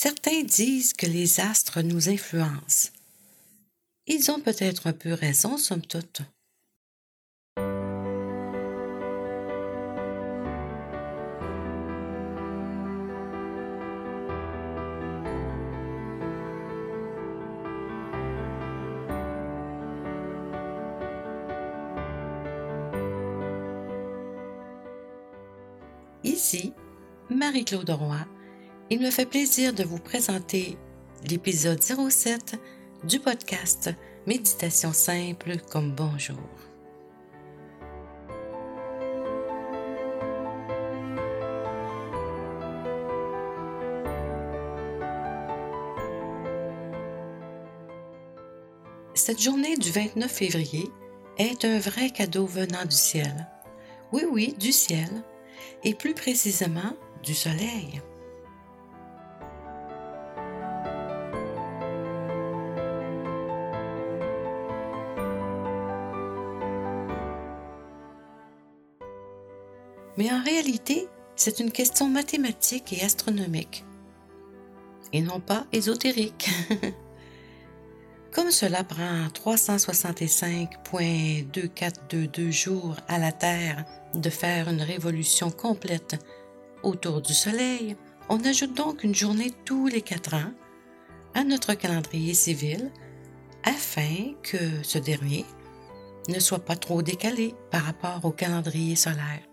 Certains disent que les astres nous influencent. Ils ont peut-être un peu raison, somme toute. Ici, Marie-Claude Roy, il me fait plaisir de vous présenter l'épisode 07 du podcast Méditation simple comme bonjour. Cette journée du 29 février est un vrai cadeau venant du ciel. Oui, oui, du ciel et plus précisément du Soleil. Mais en réalité, c'est une question mathématique et astronomique, et non pas ésotérique. Comme cela prend 365.2422 jours à la Terre de faire une révolution complète autour du Soleil, on ajoute donc une journée tous les quatre ans à notre calendrier civil afin que ce dernier ne soit pas trop décalé par rapport au calendrier solaire.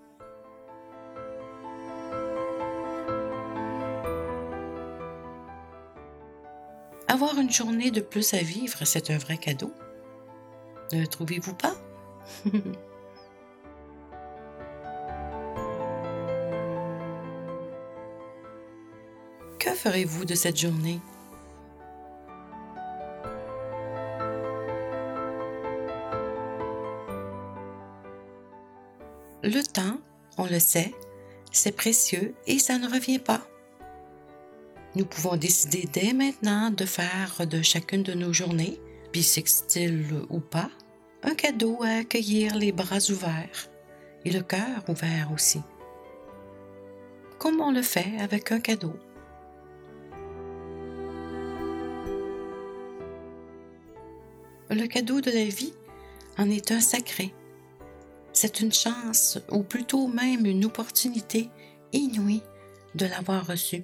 Avoir une journée de plus à vivre, c'est un vrai cadeau. Ne trouvez-vous pas? que ferez-vous de cette journée? Le temps, on le sait, c'est précieux et ça ne revient pas. Nous pouvons décider dès maintenant de faire de chacune de nos journées, bissextile ou pas, un cadeau à accueillir les bras ouverts et le cœur ouvert aussi. Comme on le fait avec un cadeau. Le cadeau de la vie en est un sacré. C'est une chance, ou plutôt même une opportunité inouïe de l'avoir reçu.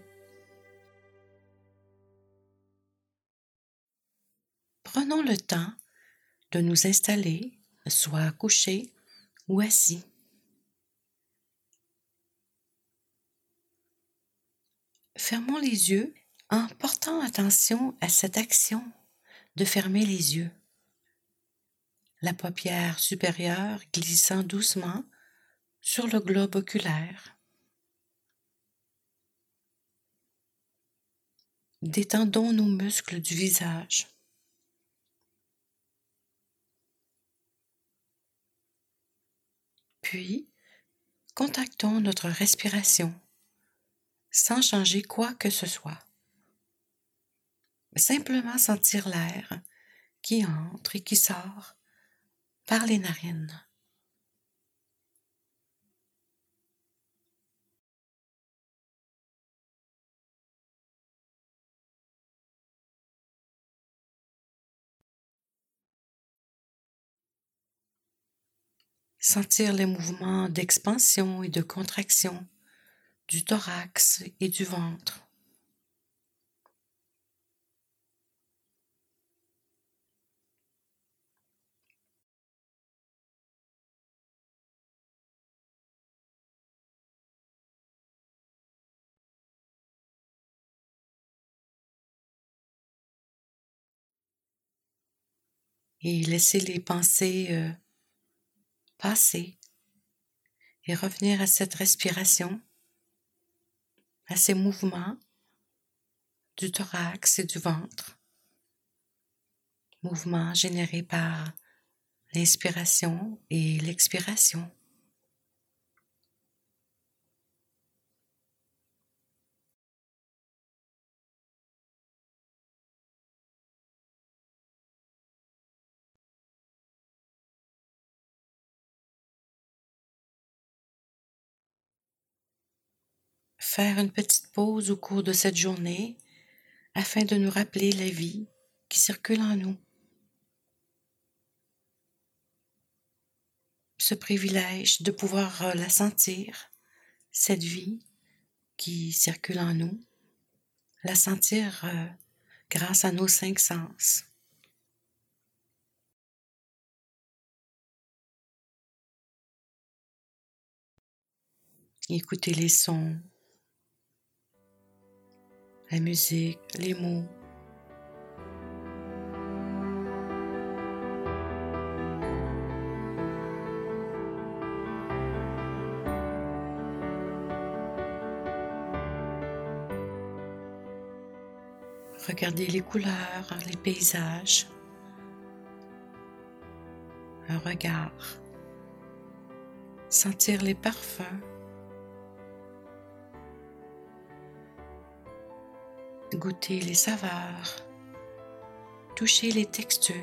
Prenons le temps de nous installer, soit couchés ou assis. Fermons les yeux en portant attention à cette action de fermer les yeux la paupière supérieure glissant doucement sur le globe oculaire. Détendons nos muscles du visage. Puis, contactons notre respiration sans changer quoi que ce soit. Simplement sentir l'air qui entre et qui sort par les narines. Sentir les mouvements d'expansion et de contraction du thorax et du ventre. et laisser les pensées euh, passer et revenir à cette respiration, à ces mouvements du thorax et du ventre, mouvements générés par l'inspiration et l'expiration. Faire une petite pause au cours de cette journée afin de nous rappeler la vie qui circule en nous. Ce privilège de pouvoir euh, la sentir, cette vie qui circule en nous, la sentir euh, grâce à nos cinq sens. Écouter les sons, la musique, les mots. Regarder les couleurs, les paysages. Un regard. Sentir les parfums. Goûter les saveurs, toucher les textures.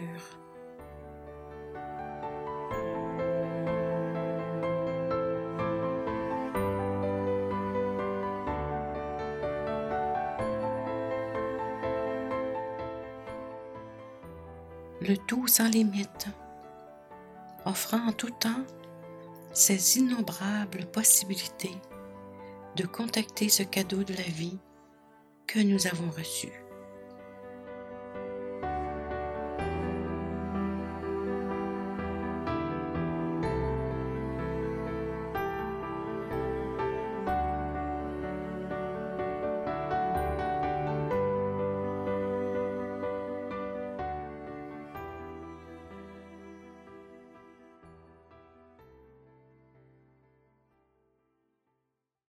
Le tout sans limite, offrant en tout temps ces innombrables possibilités de contacter ce cadeau de la vie que nous avons reçu.